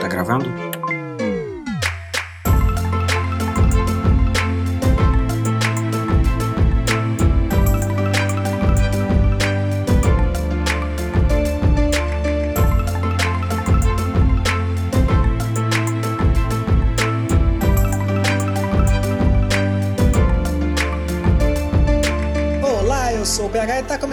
Tá gravando?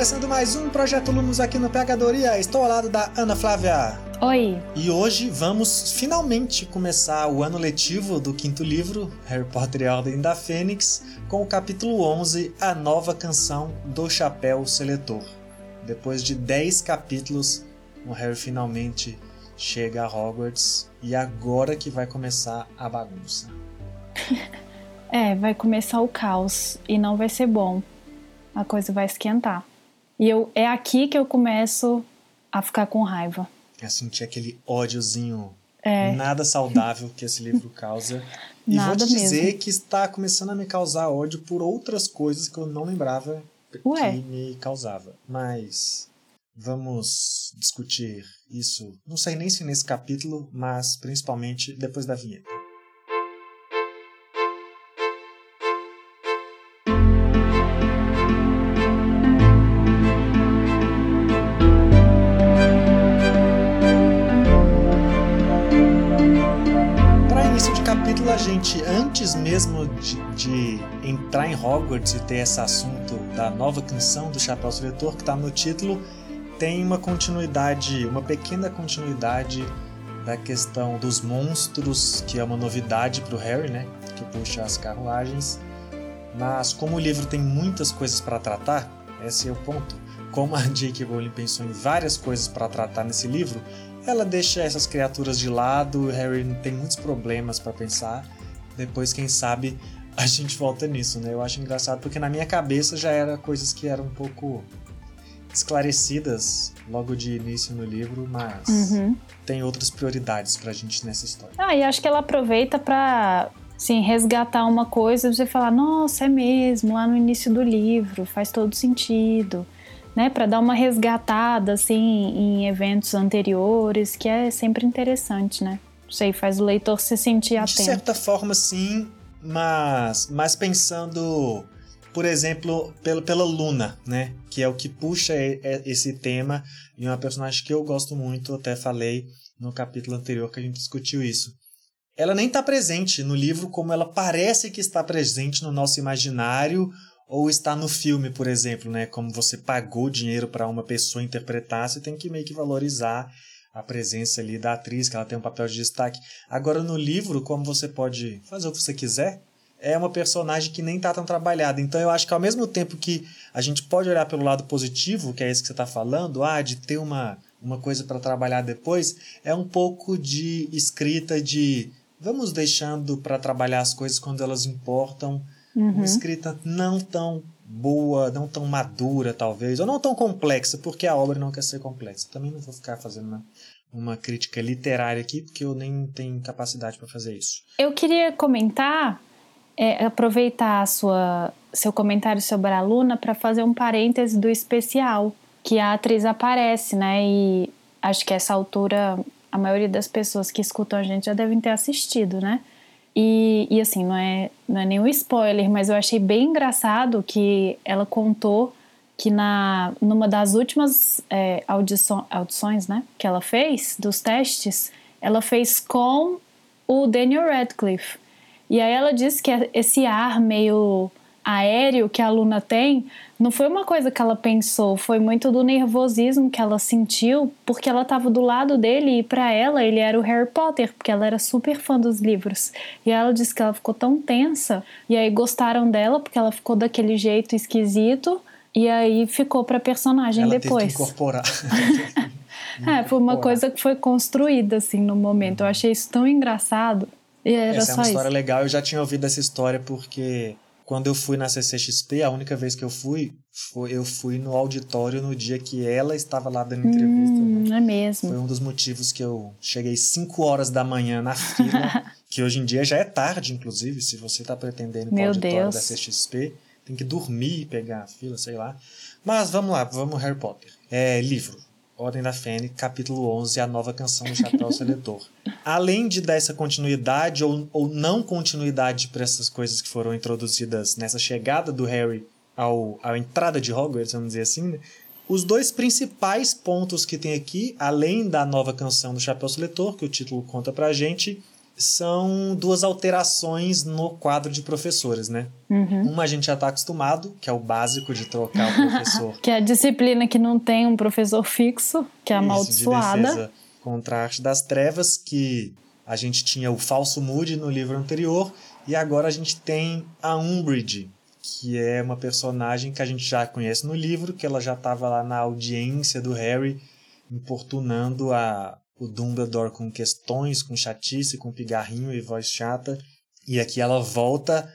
Começando mais um Projeto Lumos aqui no Pegadoria. Estou ao lado da Ana Flávia. Oi. E hoje vamos finalmente começar o ano letivo do quinto livro, Harry Potter e a Ordem da Fênix, com o capítulo 11, A Nova Canção do Chapéu Seletor. Depois de 10 capítulos, o Harry finalmente chega a Hogwarts e agora que vai começar a bagunça. É, vai começar o caos e não vai ser bom. A coisa vai esquentar. E eu, é aqui que eu começo a ficar com raiva. É sentir aquele ódiozinho É. nada saudável que esse livro causa. E vou Nada te dizer mesmo. que está começando a me causar ódio por outras coisas que eu não lembrava Ué. que me causava. Mas vamos discutir isso. Não sei nem se nesse capítulo, mas principalmente depois da vinheta. Capítulo, a gente, antes mesmo de, de entrar em Hogwarts e ter esse assunto da nova canção do Chapéu Seletor, que está no título, tem uma continuidade, uma pequena continuidade da questão dos monstros, que é uma novidade para o Harry, né? Que puxa as carruagens. Mas como o livro tem muitas coisas para tratar, esse é o ponto. Como a J.K. Rowling pensou em várias coisas para tratar nesse livro, ela deixa essas criaturas de lado, o Harry tem muitos problemas para pensar. Depois, quem sabe, a gente volta nisso, né? Eu acho engraçado porque na minha cabeça já era coisas que eram um pouco esclarecidas logo de início no livro, mas Uhum. tem outras prioridades pra gente nessa história. Ah, e acho que ela aproveita pra, assim, resgatar uma coisa e você falar, nossa, é mesmo, lá no início do livro, faz todo sentido. Né, para dar uma resgatada assim em eventos anteriores, que é sempre interessante, né? Não sei, faz o leitor se sentir De atento. certa forma, sim, mas, mas pensando, por exemplo, pela, pela Luna, né? Que é o que puxa e- esse tema e uma personagem que eu gosto muito, até falei no capítulo anterior que a gente discutiu isso. Ela nem está presente no livro como ela parece que está presente no nosso imaginário ou está no filme, por exemplo, né? Como você pagou dinheiro para uma pessoa interpretar, você tem que meio que valorizar a presença ali da atriz, que ela tem um papel de destaque. Agora, no livro, como você pode fazer o que você quiser, é uma personagem que nem tá tão trabalhada. Então, eu acho que ao mesmo tempo que a gente pode olhar pelo lado positivo, que é esse que você está falando, ah, de ter uma, uma coisa para trabalhar depois, é um pouco de escrita de vamos deixando para trabalhar as coisas quando elas importam. Uma escrita não tão boa, não tão madura, talvez, ou não tão complexa, porque a obra não quer ser complexa. Também não vou ficar fazendo uma, uma crítica literária aqui, porque eu nem tenho capacidade para fazer isso. Eu queria comentar, é, aproveitar sua, seu comentário sobre a Luna para fazer um parêntese do especial, que a atriz aparece, né? E acho que essa altura a maioria das pessoas que escutam a gente já devem ter assistido, né? E, e assim, não é, não é nenhum spoiler, mas eu achei bem engraçado que ela contou que na, numa das últimas é, audições né, que ela fez, dos testes, ela fez com o Daniel Radcliffe. E aí ela disse que esse ar meio aéreo que a Luna tem não foi uma coisa que ela pensou, foi muito do nervosismo que ela sentiu, porque ela estava do lado dele e para ela ele era o Harry Potter, porque ela era super fã dos livros. E ela disse que ela ficou tão tensa, e aí gostaram dela porque ela ficou daquele jeito esquisito. E aí ficou pra personagem Ela depois. que incorporar. É, foi uma coisa que foi construída assim no momento. Eu achei isso tão engraçado. E era Essa é só uma história isso. legal. Eu já tinha ouvido essa história porque quando eu fui na CCXP, a única vez que eu fui, foi, eu fui no auditório no dia que ela estava lá dando entrevista. né? Hum, é mesmo. Foi um dos motivos que eu cheguei 5 horas da manhã na fila, que hoje em dia já é tarde, inclusive, se você está pretendendo ir para o auditório Deus. da CXP, tem que dormir, pegar a fila, sei lá. Mas vamos lá, vamos Harry Potter. É, livro. Ordem da Fênix, capítulo 11, a nova canção do Chapéu Seletor. Além de dar essa continuidade ou, ou não continuidade para essas coisas que foram introduzidas nessa chegada do Harry ao, à entrada de Hogwarts, vamos dizer assim, né? os dois principais pontos que tem aqui, além da nova canção do Chapéu Seletor, que o título conta pra gente, são duas alterações no quadro de professores, né? Uhum. Uma a gente já está acostumado, que é o básico de trocar o professor. que é a disciplina que não tem um professor fixo, que é amaldiçoada. Isso, de contra a arte das trevas, que a gente tinha o falso Moody no livro anterior, e agora a gente tem a Umbridge, que é uma personagem que a gente já conhece no livro, que ela já estava lá na audiência do Harry, importunando a, o Dumbledore com questões, com chatice, com pigarrinho e voz chata. E aqui ela volta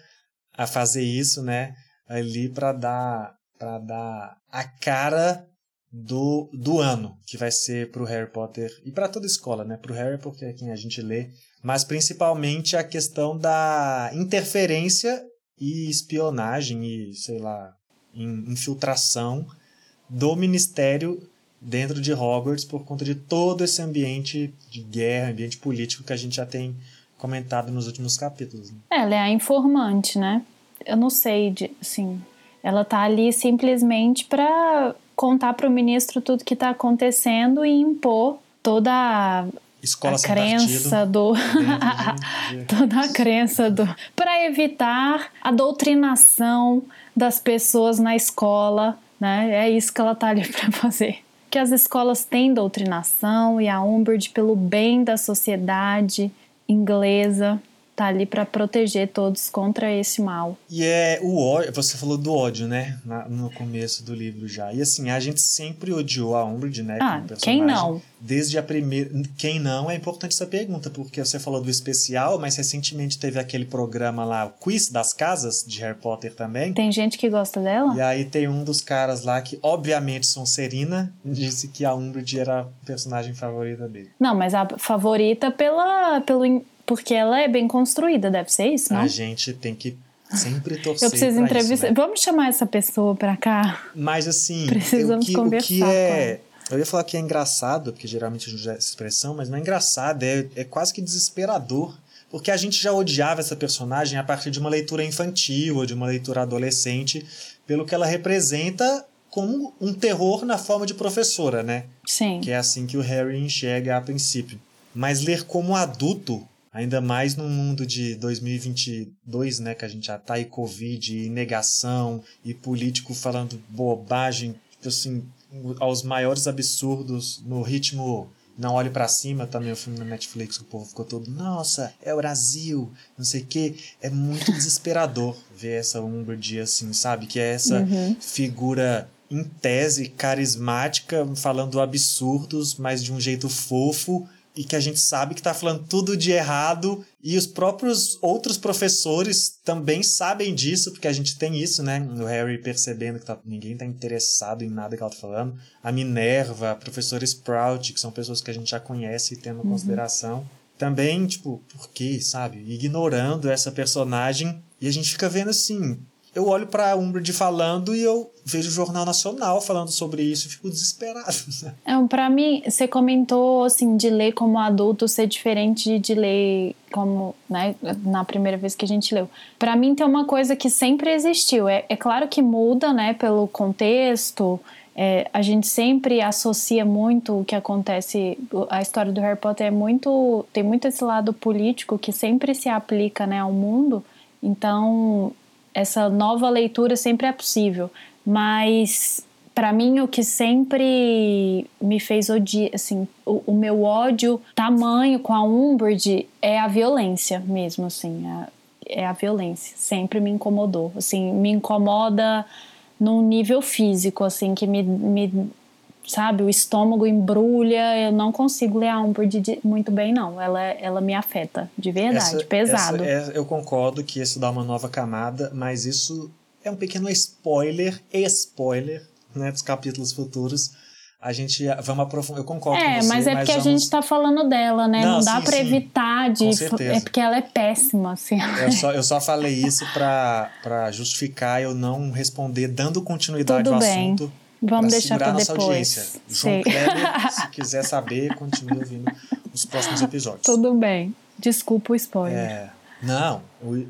a fazer isso, né? Ali para dar para dar a cara do, do ano que vai ser para o Harry Potter e para toda a escola, né? Para o Harry porque é quem a gente lê, mas principalmente a questão da interferência e espionagem e sei lá infiltração do Ministério dentro de Hogwarts por conta de todo esse ambiente de guerra, ambiente político que a gente já tem comentado nos últimos capítulos. Né? Ela é a informante, né? Eu não sei, de, assim, ela tá ali simplesmente para contar para o ministro tudo que está acontecendo e impor toda a Escola a crença do toda a crença do para evitar a doutrinação das pessoas na escola, né? É isso que ela tá ali para fazer que as escolas têm doutrinação e a Umbridge, pelo bem da sociedade inglesa, tá ali para proteger todos contra esse mal. E é o ódio, você falou do ódio, né, Na, no começo do livro já. E assim, a gente sempre odiou a Umbridge, né, ah, quem não? Desde a primeira, quem não é importante essa pergunta, porque você falou do especial, mas recentemente teve aquele programa lá, o Quiz das Casas de Harry Potter também. Tem gente que gosta dela? E aí tem um dos caras lá que obviamente Sonserina disse que a Umbridge era a personagem favorita dele. Não, mas a favorita pela pelo porque ela é bem construída, deve ser isso, não? A gente tem que sempre torcer. Eu preciso entrevistar. Né? Vamos chamar essa pessoa pra cá? Mas assim, Precisamos o que, conversar o que é. Eu ia falar que é engraçado, porque geralmente a gente usa essa expressão, mas não é engraçado, é, é quase que desesperador. Porque a gente já odiava essa personagem a partir de uma leitura infantil ou de uma leitura adolescente, pelo que ela representa como um terror na forma de professora, né? Sim. Que é assim que o Harry enxerga a princípio. Mas ler como adulto Ainda mais no mundo de 2022, né, que a gente já tá aí Covid, e negação, e político falando bobagem, assim, aos maiores absurdos, no ritmo Não Olhe para Cima, também o filme na Netflix, o povo ficou todo, nossa, é o Brasil, não sei o quê. É muito desesperador ver essa Umbridge assim, sabe? Que é essa uhum. figura em tese carismática, falando absurdos, mas de um jeito fofo, e que a gente sabe que está falando tudo de errado e os próprios outros professores também sabem disso, porque a gente tem isso, né? O Harry percebendo que tá, ninguém está interessado em nada que ela está falando. A Minerva, a professora Sprout, que são pessoas que a gente já conhece e tendo uhum. consideração. Também, tipo, por quê, sabe? Ignorando essa personagem. E a gente fica vendo assim, eu olho para a Umbridge falando e eu vejo o Jornal Nacional falando sobre isso e fico desesperado. É, para mim, você comentou assim de ler como adulto ser diferente de ler como, né, na primeira vez que a gente leu. Para mim tem uma coisa que sempre existiu. É, é claro que muda, né, pelo contexto. É, a gente sempre associa muito o que acontece. A história do Harry Potter é muito tem muito esse lado político que sempre se aplica, né, ao mundo. Então essa nova leitura sempre é possível, mas para mim o que sempre me fez odiar, assim, o, o, meu ódio tamanho com a Umbridge é a violência mesmo, assim, é, é a violência, sempre me incomodou, assim, me incomoda num nível físico, assim, que me, me sabe, o estômago embrulha, eu não consigo ler a Umbridge muito bem, não. Ela, ela me afeta, de verdade, essa, pesado. Essa é, eu concordo que isso dá uma nova camada, mas isso é um pequeno spoiler, spoiler, né, dos capítulos futuros. a gente vamos aprofundar. Eu concordo é, com você. mas é porque vamos... a gente tá falando dela, né? Não, Não dá para evitar de. É porque ela é péssima, assim. Eu só, eu só falei isso para justificar eu não responder dando continuidade Tudo ao bem. assunto. Vamos deixar para depois. Audiência. João Kleber, se quiser saber, continue ouvindo os próximos episódios. Tudo bem. Desculpa o spoiler. É, não,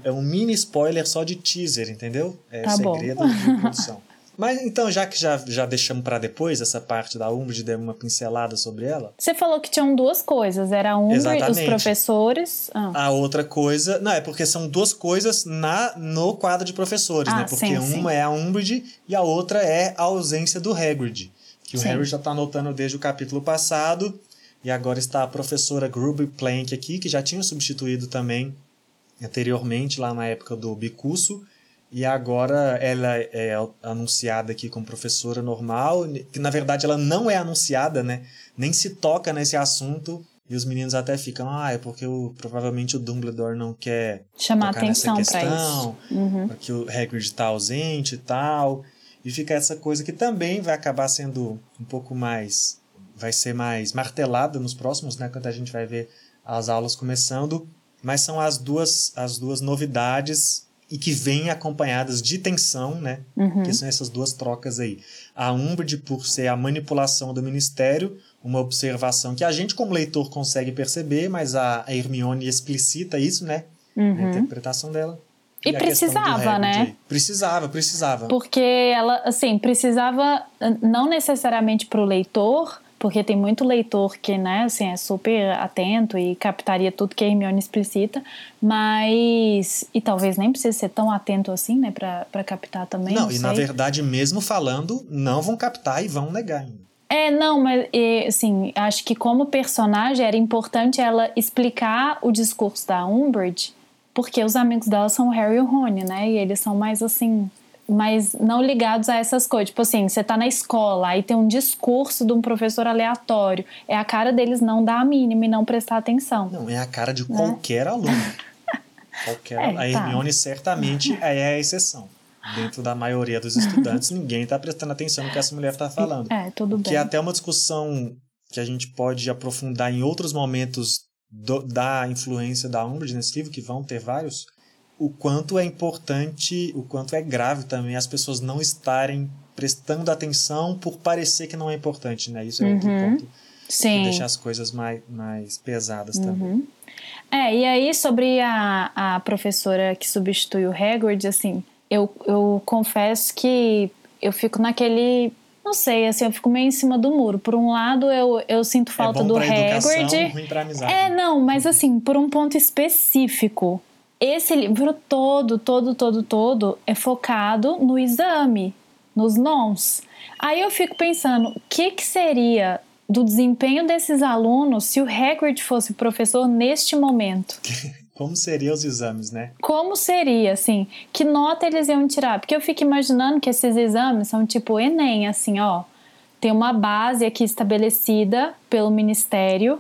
é um mini spoiler só de teaser, entendeu? É tá segredo bom. de produção. Mas então, já que já, já deixamos para depois essa parte da Umbridge, demos uma pincelada sobre ela. Você falou que tinham duas coisas, era a Umbridge, os professores. Ah. A outra coisa, não, é porque são duas coisas na no quadro de professores, ah, né? Porque sim, uma sim. é a Umbridge e a outra é a ausência do Hagrid, que o Sim. Hagrid já tá anotando desde o capítulo passado. E agora está a professora Gruby Plank aqui, que já tinha substituído também anteriormente, lá na época do bicurso. E agora ela é anunciada aqui como professora normal, que na verdade ela não é anunciada, né? Nem se toca nesse assunto. E os meninos até ficam, ah, é porque o, provavelmente o Dumbledore não quer Chamar atenção nessa para questão, isso. Uhum. porque o Hagrid está ausente e tal. E fica essa coisa que também vai acabar sendo um pouco mais. vai ser mais martelada nos próximos, né? Quando a gente vai ver as aulas começando. Mas são as duas, as duas novidades e que vêm acompanhadas de tensão, né? Uhum. Que são essas duas trocas aí. A Umbridge por ser a manipulação do Ministério, uma observação que a gente como leitor consegue perceber, mas a Hermione explicita isso, né? Uhum. Na interpretação dela. E, do precisava, né? Precisava, precisava. Porque ela, assim, precisava não necessariamente para o leitor, porque tem muito leitor que, né, assim, é super atento e captaria tudo que a Hermione explicita, mas. E talvez nem precise ser tão atento assim, né, para captar também. Não, não e sei. na verdade, mesmo falando, não vão captar e vão negar ainda. É, não, mas assim, acho que como personagem era importante ela explicar o discurso da Umbridge, porque os amigos dela são o Harry e o Rony, né? E eles são mais assim, mais não ligados a essas coisas. Tipo assim, você tá na escola, aí tem um discurso de um professor aleatório. É a cara deles não dar a mínima e não prestar atenção. Não, é a cara de qualquer aluno. Qualquer, É, a tá. Hermione certamente é a exceção. Dentro da maioria dos estudantes, ninguém está prestando atenção no que essa mulher está falando. É, tudo Que bem. é até uma discussão que a gente pode aprofundar em outros momentos do- da influência da Umbridge nesse livro, que vão ter vários, o quanto é importante, o quanto é grave também as pessoas não estarem prestando atenção por parecer que não é importante, né? Isso é outro Uhum. ponto que Sim. deixa as coisas mais, mais pesadas também. Uhum. É, e aí sobre a, a professora que substitui o Hagrid, assim, eu, eu confesso que eu fico naquele. Não sei, assim, eu fico meio em cima do muro. Por um lado, eu, eu sinto falta é bom do pra educação, Hagrid. ruim pra amizade. É, não, mas assim, por um ponto específico. Esse livro todo, todo, todo, todo é focado no exame, nos nons. Aí eu fico pensando, o que, que seria do desempenho desses alunos se o Hagrid fosse o professor neste momento? Como seriam os exames, né? Como seria, assim? Que nota eles iam tirar? Porque eu fico imaginando que esses exames são tipo Enem, assim, ó. Tem uma base aqui estabelecida pelo Ministério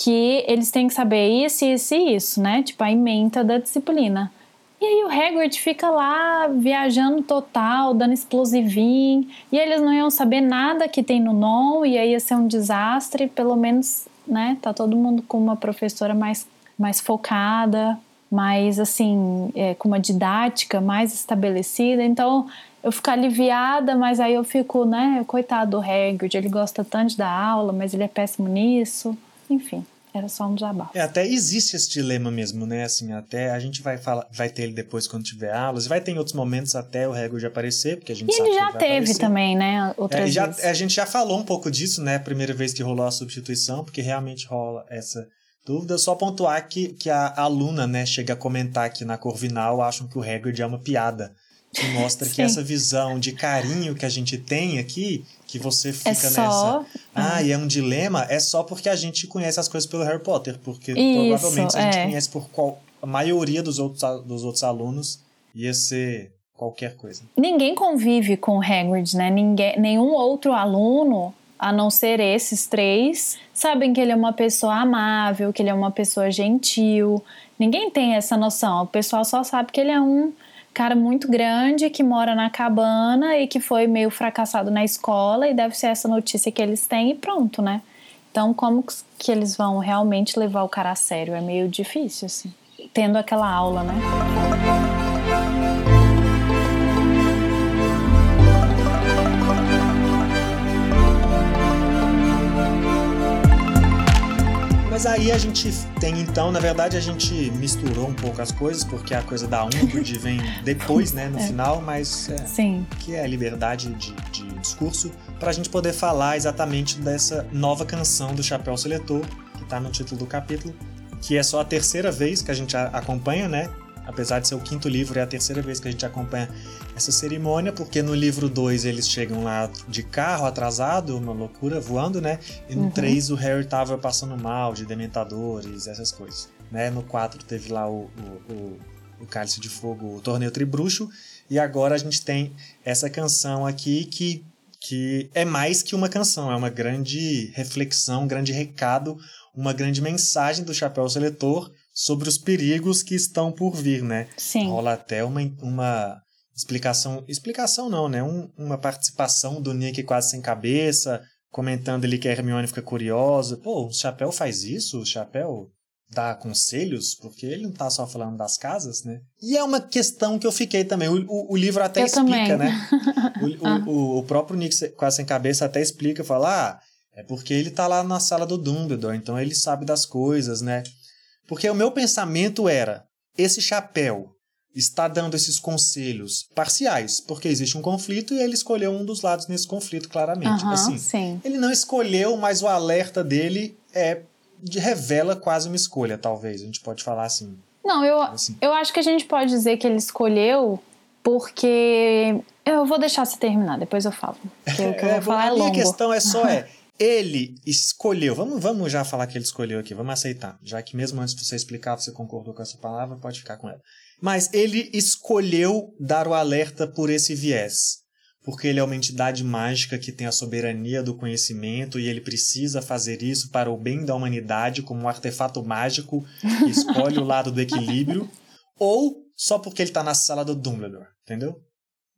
que eles têm que saber isso, isso e isso, né? Tipo, a ementa da disciplina. E aí o Hagrid fica lá viajando total, dando explosivinho, e eles não iam saber nada que tem no NON, e aí ia ser um desastre, pelo menos, né? Tá todo mundo com uma professora mais, mais focada, mais assim, é, com uma didática mais estabelecida. Então eu fico aliviada, mas aí eu fico, né? Coitado do Hagrid, ele gosta tanto dar aula, mas ele é péssimo nisso. Enfim, era só um desabafo. É, até existe esse dilema mesmo, né? Assim, até a gente vai falar, vai ter ele depois quando tiver aulas, vai ter em outros momentos até o Hagrid aparecer, porque a gente E sabe ele já vai teve aparecer. também, né? É, Outras e já, vezes. a gente já falou um pouco disso, né? A primeira vez que rolou a substituição, porque realmente rola essa dúvida. Só pontuar que, que a aluna, né, chega a comentar que na Corvinal acham que o Hagrid é uma piada. Que mostra que Sim. essa visão de carinho que a gente tem aqui, que você fica É só. nessa. Ah, e é um dilema, é só porque a gente conhece as coisas pelo Harry Potter. Porque Isso, provavelmente se a gente é. conhece por qual. A maioria dos outros, dos outros alunos ia ser qualquer coisa. Ninguém convive com o Hagrid, né? Ninguém, nenhum outro aluno, a não ser esses três, sabem que ele é uma pessoa amável, que ele é uma pessoa gentil. Ninguém tem essa noção. O pessoal só sabe que ele é um cara muito grande que mora na cabana e que foi meio fracassado na escola e deve ser essa notícia que eles têm e pronto, né? Então, como que eles vão realmente levar o cara a sério? É meio difícil, assim, tendo aquela aula, né? Mas aí a gente tem então, na verdade a gente misturou um pouco as coisas, porque a coisa da Umbridge vem depois, né, no é. final, mas é, Sim. que é a liberdade de, de discurso, para a gente poder falar exatamente dessa nova canção do Chapéu Seletor, que está no título do capítulo, que é só a terceira vez que a gente acompanha, né? Apesar de ser o quinto livro, é a terceira vez que a gente acompanha essa cerimônia, porque no livro 2 eles chegam lá de carro atrasado, uma loucura, voando, né? E no 3 uhum. o Harry tava passando mal, de dementadores, essas coisas. Né? No 4 teve lá o, o, o, o Cálice de Fogo, o Torneio Tribruxo, e agora a gente tem essa canção aqui que, que é mais que uma canção, é uma grande reflexão, um grande recado, uma grande mensagem do Chapéu Seletor sobre os perigos que estão por vir, né? Sim. Rola até uma, uma explicação, explicação não, né? Um, uma participação do Nick quase sem cabeça, comentando ali que a Hermione fica curiosa. Pô, o Chapéu faz isso? O Chapéu dá conselhos? Porque ele não tá só falando das casas, né? E é uma questão que eu fiquei também. O, o, o livro até eu explica, também. né? O, ah. o, o, próprio Nick quase sem cabeça até explica, fala, ah, é porque ele tá lá na sala do Dumbledore, então ele sabe das coisas, né? Porque o meu pensamento era: esse chapéu está dando esses conselhos parciais, porque existe um conflito e ele escolheu um dos lados nesse conflito, claramente. Uhum, assim, sim. Ele não escolheu, mas o alerta dele é revela quase uma escolha, talvez. A gente pode falar assim. Não, eu, assim. eu acho que a gente pode dizer que ele escolheu porque. Eu vou deixar você terminar, depois eu falo. Porque o que eu vou é, falar é longo. A minha questão é só é. Ele escolheu, vamos, vamos já falar que ele escolheu aqui, vamos aceitar, já que mesmo antes de você explicar, você concordou com essa palavra, pode ficar com ela. Mas ele escolheu dar o alerta por esse viés, porque ele é uma entidade mágica que tem a soberania do conhecimento e ele precisa fazer isso para o bem da humanidade como um artefato mágico que escolhe o lado do equilíbrio, ou só porque ele está na sala do Dumbledore, entendeu?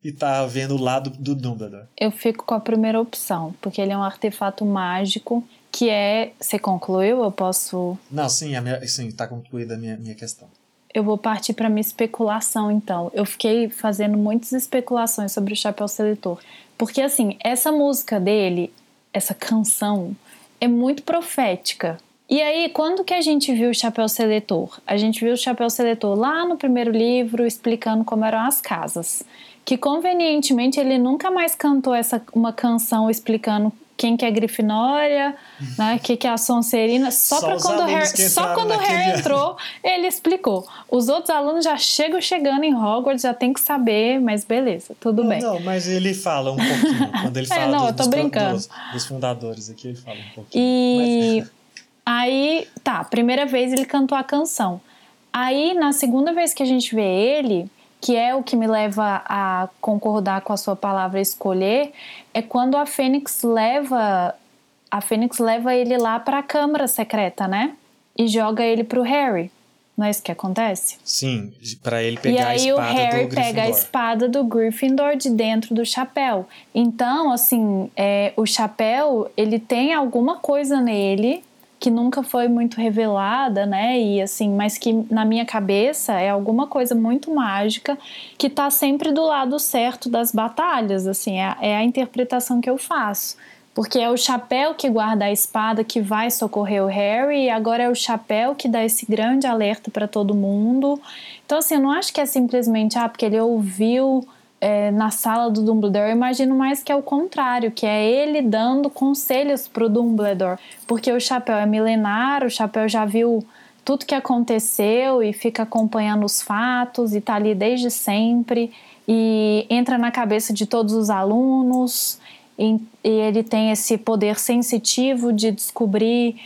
E tá vendo o lado do Dumbledore. Eu fico com a primeira opção, porque ele é um artefato mágico que é. Você concluiu? Eu posso. Não, sim, a minha, sim, tá concluída a minha, minha questão. Eu vou partir para minha especulação, então. Eu fiquei fazendo muitas especulações sobre o Chapéu Seletor. Porque, assim, essa música dele, essa canção, é muito profética. E aí, quando que a gente viu o Chapéu Seletor? A gente viu o Chapéu Seletor lá no primeiro livro, explicando como eram as casas que convenientemente ele nunca mais cantou essa uma canção explicando quem que é Grifinória, né, que que é a Sonserina, só, só para quando o Harry, só quando o Harry entrou, ele explicou. Os outros alunos já chegam chegando em Hogwarts, já tem que saber, mas beleza, tudo não, bem. Não, mas ele fala um pouquinho quando ele é, fala é, não, tô dos, brincando. Dos, dos, fundadores aqui, ele fala um pouquinho. E mas... aí, tá, primeira vez ele cantou a canção. Aí, na segunda vez que a gente vê ele, que é o que me leva a concordar com a sua palavra escolher, é quando a Fênix leva a Fênix leva ele lá para a câmara secreta, né? E joga ele pro Harry. Não é isso que acontece? Sim, para ele pegar a espada do E aí o Harry pega a espada do Gryffindor de dentro do chapéu. Então, assim, é, o chapéu, ele tem alguma coisa nele que nunca foi muito revelada, né? E assim, mas que na minha cabeça é alguma coisa muito mágica que tá sempre do lado certo das batalhas, assim, é, é a interpretação que eu faço. Porque é o chapéu que guarda a espada que vai socorrer o Harry, e agora é o chapéu que dá esse grande alerta para todo mundo. Então, assim, eu não acho que é simplesmente, ah, porque ele ouviu é, na sala do Dumbledore, eu imagino mais que é o contrário, que é ele dando conselhos pro Dumbledore, porque o chapéu é milenar, o chapéu já viu tudo que aconteceu e fica acompanhando os fatos e tá ali desde sempre. E entra na cabeça de todos os alunos e, e ele tem esse poder sensitivo de descobrir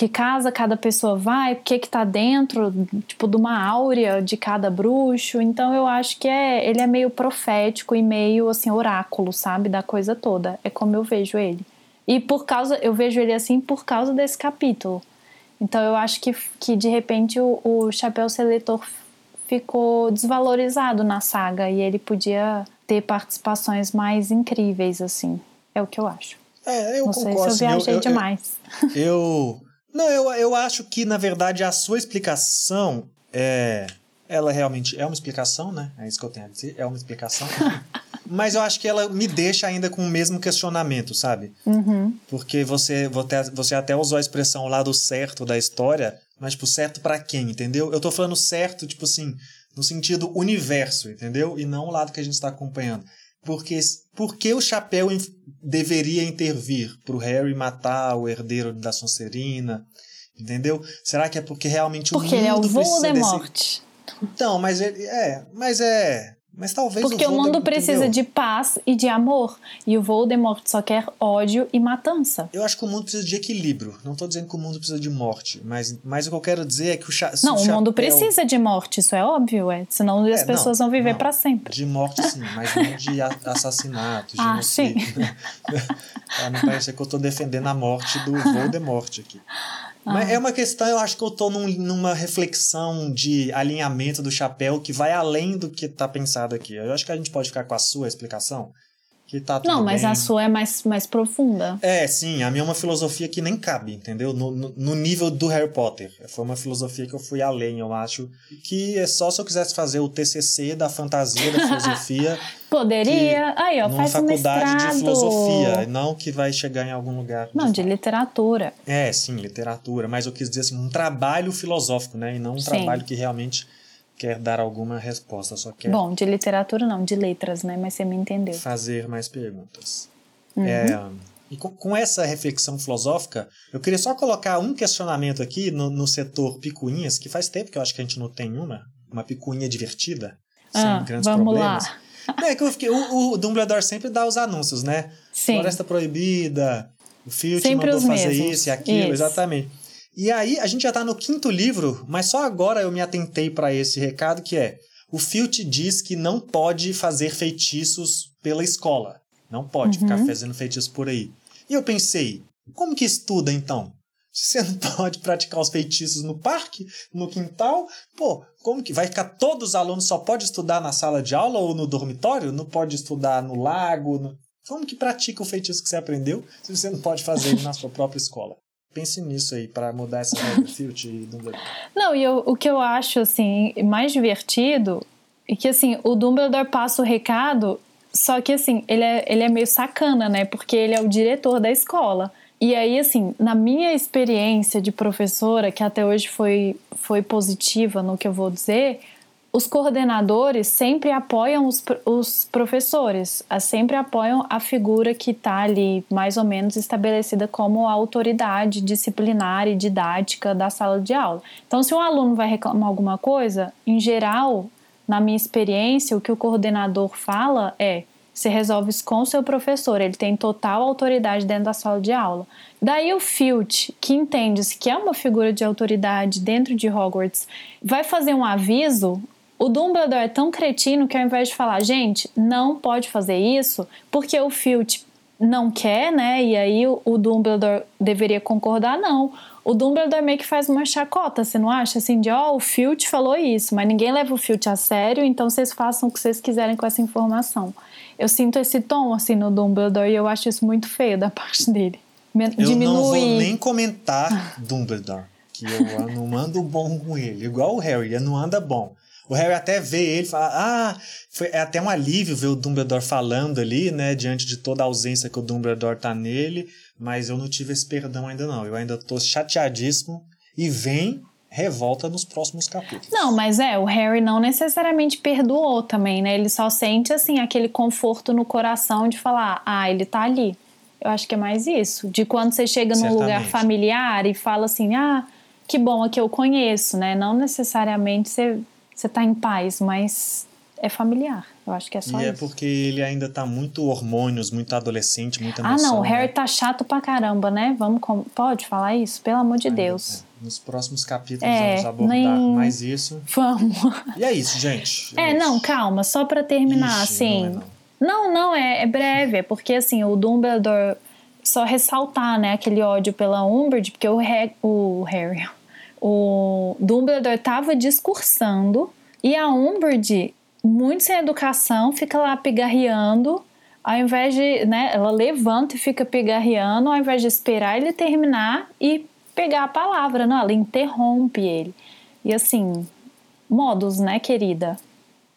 que casa cada pessoa vai, o que que tá dentro, tipo, de uma áurea de cada bruxo. Então eu acho que é, ele é meio profético e meio assim oráculo, sabe, da coisa toda. É como eu vejo ele. E por causa, eu vejo ele assim por causa desse capítulo. Então eu acho que, que de repente o, o chapéu seletor ficou desvalorizado na saga e ele podia ter participações mais incríveis, assim. É o que eu acho. É, eu Não concordo. sei se eu viajei eu, demais. Eu. Não, eu, eu acho que, na verdade, a sua explicação é. Ela realmente é uma explicação, né? É isso que eu tenho a dizer. É uma explicação. Mas eu acho que ela me deixa ainda com o mesmo questionamento, sabe? Uhum. Porque você, você até usou a expressão lá do certo da história, mas, tipo, certo para quem, entendeu? Eu tô falando certo, tipo assim, no sentido universo, entendeu? E não o lado que a gente está acompanhando. Porque por que o chapéu deveria intervir para o Harry matar o herdeiro da Sonserina? Entendeu? Será que é porque realmente porque o mundo ele é o Voldemort? Desse... Então, mas ele é, mas é, mas talvez Porque o, o mundo precisa entendeu? de paz e de amor. E o Voldemort só quer ódio e matança. Eu acho que o mundo precisa de equilíbrio. Não estou dizendo que o mundo precisa de morte. Mas, mas o que eu quero dizer é que o, cha Não, o, chapéu... mundo precisa de morte, isso é óbvio, é. Senão as É, pessoas não, vão viver para sempre. De morte, sim, mas não de assassinato, Ah, genocídio. pra não parecer que eu estou defendendo a morte do Voldemort aqui. Mas é uma questão, eu acho que eu estou num, numa reflexão de alinhamento do chapéu que vai além do que está pensado aqui. Eu acho que a gente pode ficar com a sua explicação, que tá tudo Não, mas bem. a sua é mais, mais profunda. É, sim, a minha é uma filosofia que nem cabe, entendeu? No, no, no nível do Harry Potter. Foi uma filosofia que eu fui além, eu acho. Que é só se eu quisesse fazer o TCC da fantasia, da filosofia, Poderia. Aí, ó, faz um faculdade mestrado. de filosofia, não que vai chegar em algum lugar. Não, de fato. literatura. É, sim, literatura, mas eu quis dizer assim, um trabalho filosófico, né? E não um Sim. trabalho que realmente quer dar alguma resposta, só quer Bom, de literatura não, de letras, né? Mas você me entendeu. fazer mais perguntas. Uhum. É, e com, com essa reflexão filosófica, eu queria só colocar um questionamento aqui no, no setor picuinhas, que faz tempo que eu acho que a gente não tem uma, uma picuinha divertida, sem Ah, grandes vamos problemas. lá. Não, é que eu fiquei, o, o Dumbledore sempre dá os anúncios, né? Sim. Floresta Proibida, o Filch mandou fazer mesmos. isso e aquilo, Isso. exatamente. E aí, a gente já tá no quinto livro, mas só agora eu me atentei para esse recado que é: o Filch diz que não pode fazer feitiços pela escola. Não pode Uhum. ficar fazendo feitiços por aí. E eu pensei, como que estuda então? Se você não pode praticar os feitiços no parque, no quintal, pô, como que vai ficar todos os alunos só pode estudar na sala de aula ou no dormitório? Não pode estudar no lago? no- Como que pratica o feitiço que você aprendeu se você não pode fazer na sua própria escola? Pense nisso aí para mudar essa regra, Filch e Dumbledore. Não, e eu- o que eu acho, assim, mais divertido é que, assim, o Dumbledore passa o recado, só que, assim, ele é, ele é meio sacana, né? Porque ele é o diretor da escola. E aí, assim, na minha experiência de professora, que até hoje foi, foi positiva no que eu vou dizer, os coordenadores sempre apoiam os, os professores, sempre apoiam a figura que está ali mais ou menos estabelecida como a autoridade disciplinar e didática da sala de aula. Então, se um aluno vai reclamar alguma coisa, em geral, na minha experiência, o que o coordenador fala é você resolve isso com o seu professor, ele tem total autoridade dentro da sala de aula. Daí o Filch, que entende-se que é uma figura de autoridade dentro de Hogwarts, vai fazer um aviso. O Dumbledore é tão cretino que ao invés de falar, gente, não pode fazer isso, porque o Filch não quer, né? E aí o, Dumbledore deveria concordar, não. O Dumbledore meio que faz uma chacota, você não acha? Assim, de ó, o Filch falou isso, mas ninguém leva o Filch a sério, então vocês façam o que vocês quiserem com essa informação. Eu sinto esse tom, assim, no Dumbledore e eu acho isso muito feio da parte dele. Me- Eu Diminui. não vou nem comentar Dumbledore, que eu não ando bom com ele. Igual o Harry, ele não anda bom. O Harry até vê ele e fala: Ah, foi, é até um alívio ver o Dumbledore falando ali, né? Diante de toda a ausência que o Dumbledore tá nele. Mas eu não tive esse perdão ainda, não. Eu ainda tô chateadíssimo. E vem revolta nos próximos capítulos. Não, mas é, o Harry não necessariamente perdoou também, né? Ele só sente, assim, aquele conforto no coração de falar, ah, ele tá ali. Eu acho que é mais isso. De quando você chega num lugar familiar e fala assim, ah, que bom, aqui eu conheço, né? Não necessariamente você, você tá em paz, mas é familiar. Eu acho que é só E é isso. porque ele ainda tá muito hormônios, muito adolescente, muita Ah, emoção. não, o Harry né? tá chato pra caramba, né? Vamos com... Pode falar isso? Pelo amor de Ainda- Deus. é. Nos próximos capítulos É, vamos abordar nem- mais isso. Vamos. E é isso, gente. É, isso. não, calma, só pra terminar, Ixi, assim. não é não. Não, não, é, é breve, é porque assim, o Dumbledore só ressaltar, né, aquele ódio pela Umbridge, porque o, Har- o Harry, o Dumbledore tava discursando E a Umbridge, muito sem educação, fica lá pigarreando, ao invés de, né, ela levanta e fica pigarreando, ao invés de esperar ele terminar e pegar a palavra, não, ela interrompe ele. E assim, modos, né, querida?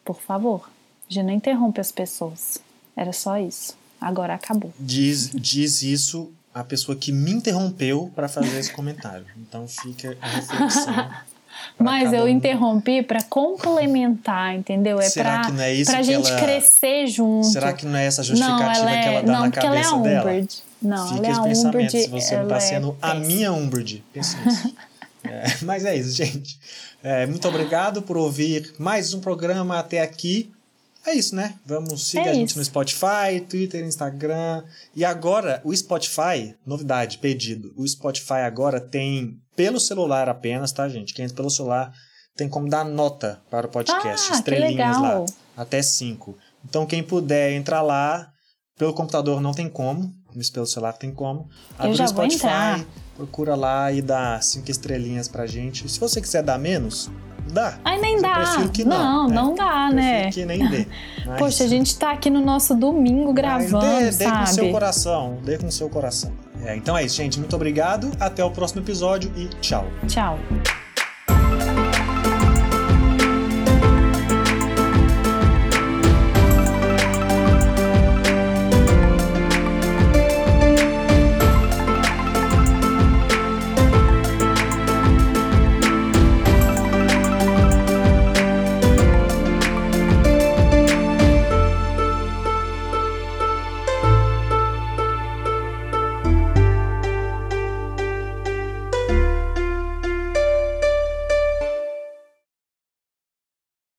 Por favor, de não interrompe as pessoas. Era só isso. Agora acabou. Diz, diz isso a pessoa que me interrompeu para fazer esse comentário. Então fica a reflexão. Mas eu um. interrompi para complementar, entendeu? É não é pra gente ela... crescer junto. Será que não é essa justificativa não, que ela é... dá não, na cabeça ela é dela? Umbridge. Não, Fica ela esse é pensamento, se você não tá é sendo a minha Umbridge. Nisso. é, mas é isso, gente. É, muito obrigado por ouvir mais um programa até aqui. É isso, né? Vamos seguir É a gente isso. no Spotify, Twitter, Instagram. E agora, o Spotify, novidade, pedido. O Spotify agora tem pelo celular apenas, tá, gente? Quem entra pelo celular tem como dar nota para o podcast. Ah, estrelinhas lá. Até cinco. Então, quem puder entrar lá, pelo computador não tem como, mas pelo celular tem como. Abre já o vou Spotify, entrar. procura lá e dá cinco estrelinhas pra gente. Se você quiser dar menos, dá. Ai, nem Mas dá. prefiro que não, não, né? não dá, Prefiro né? que nem dê. Mas- Poxa, a gente tá aqui no nosso domingo mas gravando, dê, dê com seu sabe? coração, dê com seu coração. É, então é isso, gente. Muito obrigado. Até o próximo episódio e tchau. Tchau.